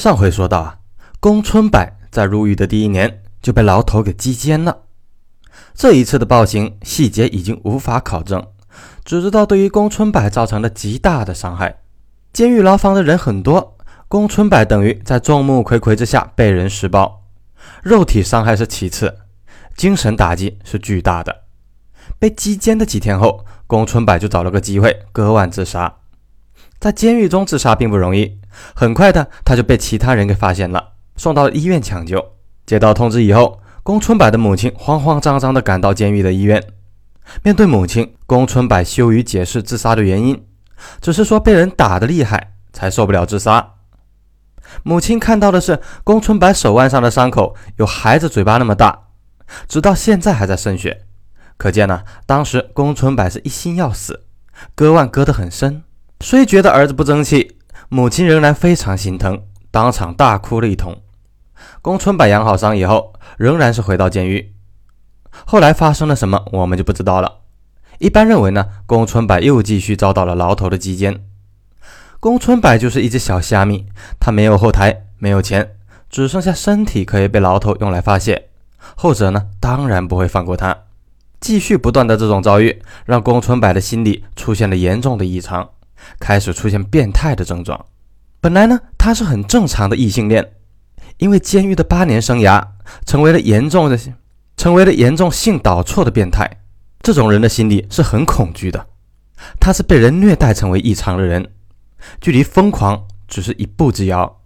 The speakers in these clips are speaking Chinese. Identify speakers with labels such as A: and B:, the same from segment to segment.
A: 上回说到啊，宫春柏在入狱的第一年就被牢头给击奸了。这一次的暴行细节已经无法考证，只知道对于宫春柏造成了极大的伤害。监狱牢房的人很多，宫春柏等于在众目睽睽之下被人施暴，肉体伤害是其次，精神打击是巨大的。被击奸的几天后，宫春柏就找了个机会割腕自杀。在监狱中自杀并不容易，很快的他就被其他人给发现了，送到医院抢救。接到通知以后，宫春柏的母亲慌慌张张的赶到监狱的医院。面对母亲，宫春柏羞于解释自杀的原因，只是说被人打得厉害才受不了自杀。母亲看到的是宫春柏手腕上的伤口有孩子嘴巴那么大，直到现在还在渗血，可见呢，当时宫春柏是一心要死，割腕割得很深。虽觉得儿子不争气，母亲仍然非常心疼，当场大哭了一通。宫春柏养好伤以后，仍然是回到监狱。后来发生了什么，我们就不知道了。一般认为呢，宫春柏又继续遭到了牢头的击奸。宫春柏就是一只小虾米，他没有后台，没有钱，只剩下身体可以被牢头用来发泄。后者呢，当然不会放过他。继续不断的这种遭遇，让宫春柏的心理出现了严重的异常。开始出现变态的症状。本来呢，他是很正常的异性恋，因为监狱的八年生涯，成为了严重的，成为了严重性导错的变态。这种人的心理是很恐惧的，他是被人虐待成为异常的人，距离疯狂只是一步之遥。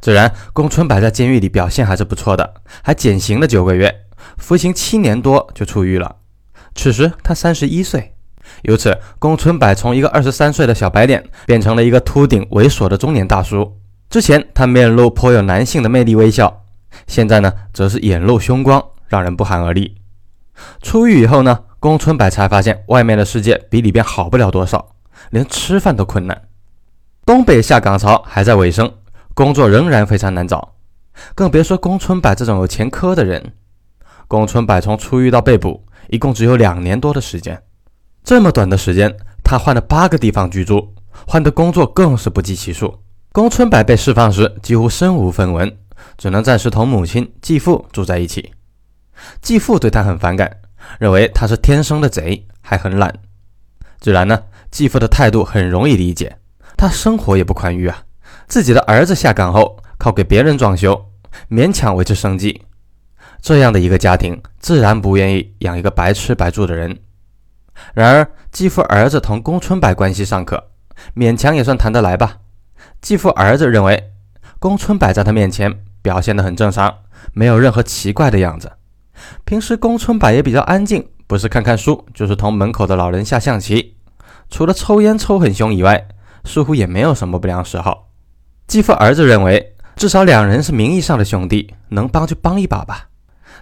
A: 自然，宫春柏在监狱里表现还是不错的，还减刑了九个月，服刑七年多就出狱了。此时他三十一岁。由此，宫春柏从一个二十三岁的小白脸变成了一个秃顶猥琐的中年大叔。之前他面露颇有男性的魅力微笑，现在呢，则是眼露凶光，让人不寒而栗。出狱以后呢，宫春柏才发现外面的世界比里边好不了多少，连吃饭都困难。东北下岗潮还在尾声，工作仍然非常难找，更别说宫春柏这种有前科的人。宫春柏从出狱到被捕，一共只有两年多的时间。这么短的时间，他换了八个地方居住，换的工作更是不计其数。宫春柏被释放时几乎身无分文，只能暂时同母亲、继父住在一起。继父对他很反感，认为他是天生的贼，还很懒。自然呢，继父的态度很容易理解，他生活也不宽裕啊。自己的儿子下岗后，靠给别人装修，勉强维持生计。这样的一个家庭，自然不愿意养一个白吃白住的人。然而，继父儿子同宫春柏关系尚可，勉强也算谈得来吧。继父儿子认为，宫春柏在他面前表现得很正常，没有任何奇怪的样子。平时宫春柏也比较安静，不是看看书，就是同门口的老人下象棋。除了抽烟抽很凶以外，似乎也没有什么不良嗜好。继父儿子认为，至少两人是名义上的兄弟，能帮就帮一把吧。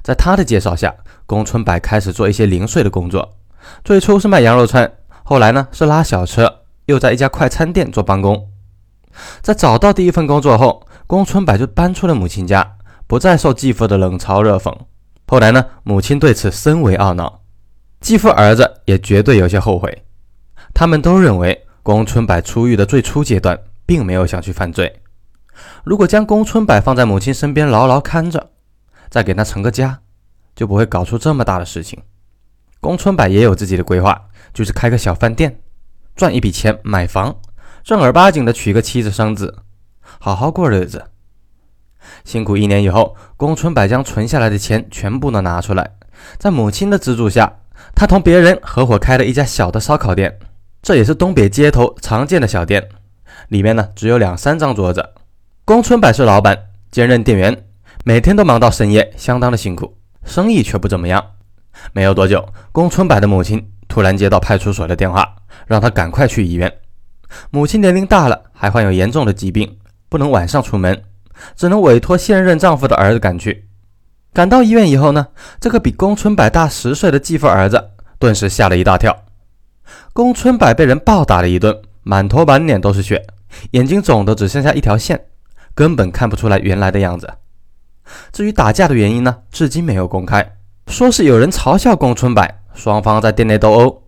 A: 在他的介绍下，宫春柏开始做一些零碎的工作。最初是卖羊肉串，后来呢是拉小车，又在一家快餐店做帮工。在找到第一份工作后，宫春柏就搬出了母亲家，不再受继父的冷嘲热讽。后来呢，母亲对此深为懊恼，继父儿子也绝对有些后悔。他们都认为宫春柏出狱的最初阶段并没有想去犯罪。如果将宫春柏放在母亲身边牢牢看着，再给他成个家，就不会搞出这么大的事情。宫春柏也有自己的规划，就是开个小饭店，赚一笔钱买房，正儿八经的娶个妻子生子，好好过日子。辛苦一年以后，宫春柏将存下来的钱全部都拿出来，在母亲的资助下，他同别人合伙开了一家小的烧烤店，这也是东北街头常见的小店，里面呢只有两三张桌子。宫春柏是老板，兼任店员，每天都忙到深夜，相当的辛苦，生意却不怎么样。没有多久，宫春柏的母亲突然接到派出所的电话，让他赶快去医院。母亲年龄大了，还患有严重的疾病，不能晚上出门，只能委托现任丈夫的儿子赶去。赶到医院以后呢，这个比宫春柏大十岁的继父儿子顿时吓了一大跳。宫春柏被人暴打了一顿，满头满脸都是血，眼睛肿得只剩下一条线，根本看不出来原来的样子。至于打架的原因呢，至今没有公开。说是有人嘲笑宫春柏，双方在店内斗殴，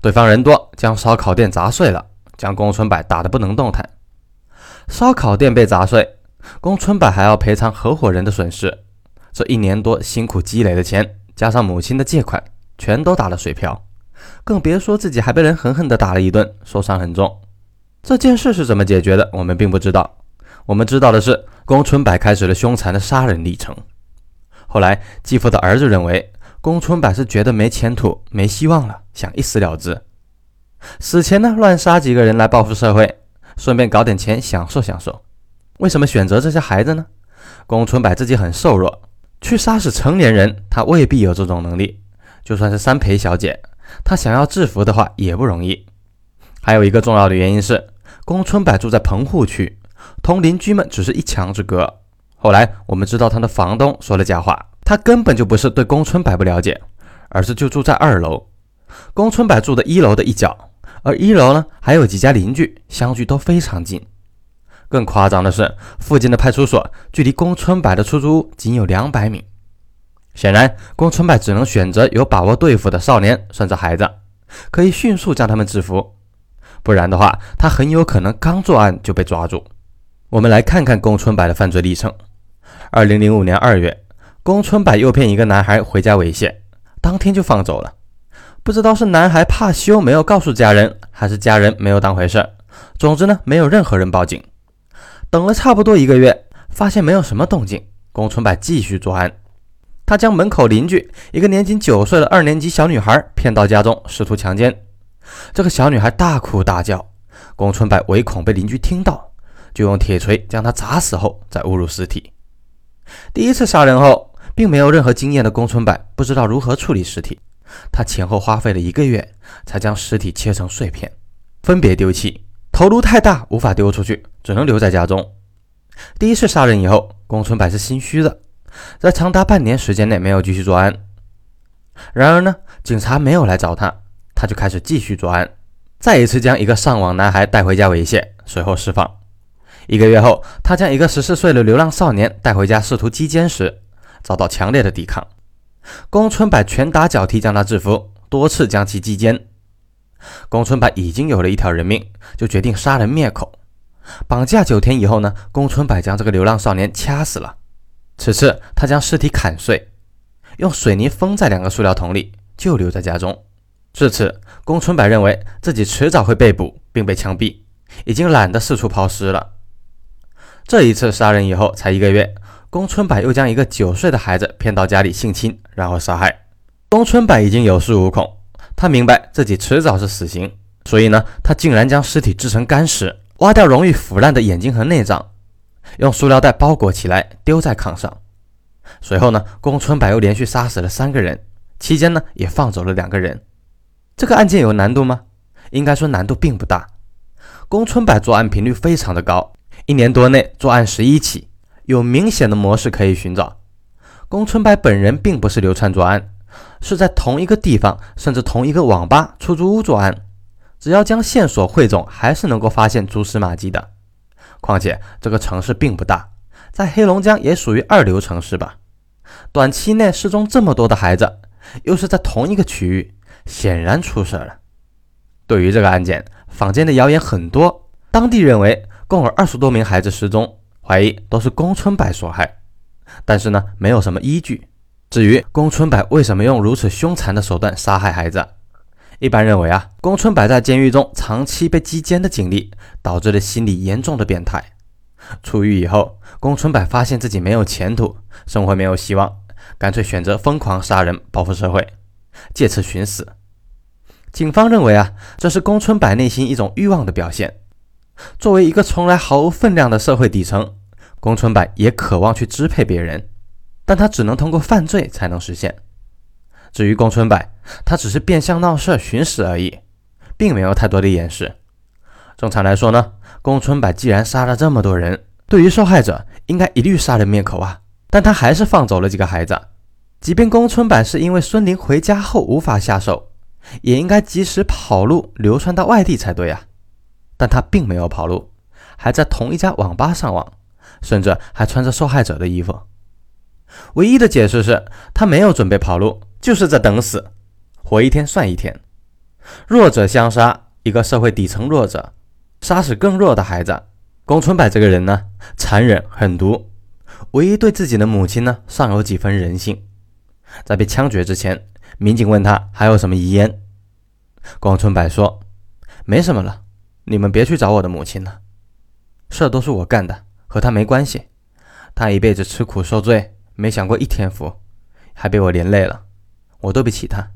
A: 对方人多，将烧烤店砸碎了，将宫春柏打得不能动弹。烧烤店被砸碎，宫春柏还要赔偿合伙人的损失。这一年多辛苦积累的钱，加上母亲的借款，全都打了水漂，更别说自己还被人狠狠地打了一顿，受伤很重。这件事是怎么解决的，我们并不知道。我们知道的是，宫春柏开始了凶残的杀人历程。后来，继父的儿子认为，宫春柏是觉得没前途、没希望了，想一死了之。死前呢，乱杀几个人来报复社会，顺便搞点钱享受享受。为什么选择这些孩子呢？宫春柏自己很瘦弱，去杀死成年人，他未必有这种能力。就算是三陪小姐，他想要制服的话也不容易。还有一个重要的原因是，宫春柏住在棚户区，同邻居们只是一墙之隔。后来我们知道他的房东说了假话，他根本就不是对宫春柏不了解，而是就住在二楼。宫春柏住的一楼的一角，而一楼呢还有几家邻居，相距都非常近。更夸张的是，附近的派出所距离宫春柏的出租屋仅有两百米。显然，宫春柏只能选择有把握对付的少年甚至孩子，可以迅速将他们制服。不然的话，他很有可能刚作案就被抓住。我们来看看宫春柏的犯罪历程。二零零五年二月，宫春柏诱骗一个男孩回家猥亵，当天就放走了。不知道是男孩怕羞没有告诉家人，还是家人没有当回事儿。总之呢，没有任何人报警。等了差不多一个月，发现没有什么动静，宫春柏继续作案。他将门口邻居一个年仅九岁的二年级小女孩骗到家中，试图强奸。这个小女孩大哭大叫，宫春柏唯恐被邻居听到，就用铁锤将她砸死后再侮辱尸体。第一次杀人后，并没有任何经验的宫春柏不知道如何处理尸体，他前后花费了一个月才将尸体切成碎片，分别丢弃。头颅太大，无法丢出去，只能留在家中。第一次杀人以后，宫春柏是心虚的，在长达半年时间内没有继续作案。然而呢，警察没有来找他，他就开始继续作案，再一次将一个上网男孩带回家猥亵，随后释放。一个月后，他将一个十四岁的流浪少年带回家试图击奸时，遭到强烈的抵抗。宫春柏拳打脚踢将他制服，多次将其击奸。宫春柏已经有了一条人命，就决定杀人灭口。绑架九天以后呢，宫春柏将这个流浪少年掐死了。此次他将尸体砍碎，用水泥封在两个塑料桶里，就留在家中。至此，宫春柏认为自己迟早会被捕并被枪毙，已经懒得四处抛尸了。这一次杀人以后才一个月，宫春柏又将一个九岁的孩子骗到家里性侵，然后杀害。宫春柏已经有恃无恐。他明白自己迟早是死刑，所以呢，他竟然将尸体制成干尸，挖掉容易腐烂的眼睛和内脏，用塑料袋包裹起来丢在炕上。随后呢，宫春柏又连续杀死了三个人，期间呢也放走了两个人。这个案件有难度吗？应该说难度并不大。宫春柏作案频率非常的高，一年多内作案十一起，有明显的模式可以寻找。宫春白本人并不是流窜作案。是在同一个地方，甚至同一个网吧、出租屋作案，只要将线索汇总，还是能够发现蛛丝马迹的。况且这个城市并不大，在黑龙江也属于二流城市吧。短期内失踪这么多的孩子，又是在同一个区域，显然出事了。对于这个案件，坊间的谣言很多，当地认为共有二十多名孩子失踪，怀疑都是宫春柏所害，但是呢，没有什么依据。至于宫春柏为什么用如此凶残的手段杀害孩子，一般认为啊，宫春柏在监狱中长期被击奸的经历，导致了心理严重的变态。出狱以后，宫春柏发现自己没有前途，生活没有希望，干脆选择疯狂杀人报复社会，借此寻死。警方认为啊，这是宫春柏内心一种欲望的表现。作为一个从来毫无分量的社会底层，宫春柏也渴望去支配别人。但他只能通过犯罪才能实现。至于宫春柏，他只是变相闹事寻死而已，并没有太多的掩饰。正常来说呢，宫春柏既然杀了这么多人，对于受害者应该一律杀人灭口啊。但他还是放走了几个孩子。即便宫春柏是因为孙林回家后无法下手，也应该及时跑路流窜到外地才对啊。但他并没有跑路，还在同一家网吧上网，甚至还穿着受害者的衣服。唯一的解释是他没有准备跑路，就是在等死，活一天算一天。弱者相杀，一个社会底层弱者杀死更弱的孩子，宫春柏这个人呢，残忍狠毒，唯一对自己的母亲呢，尚有几分人性。在被枪决之前，民警问他还有什么遗言，宫春柏说：“没什么了，你们别去找我的母亲了，事儿都是我干的，和她没关系。她一辈子吃苦受罪，没享过一天福，还被我连累了，我对不起她。”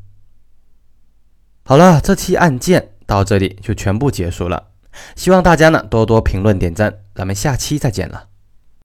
A: 好了，这期案件到这里就全部结束了。希望大家呢多多评论点赞，咱们下期再见了。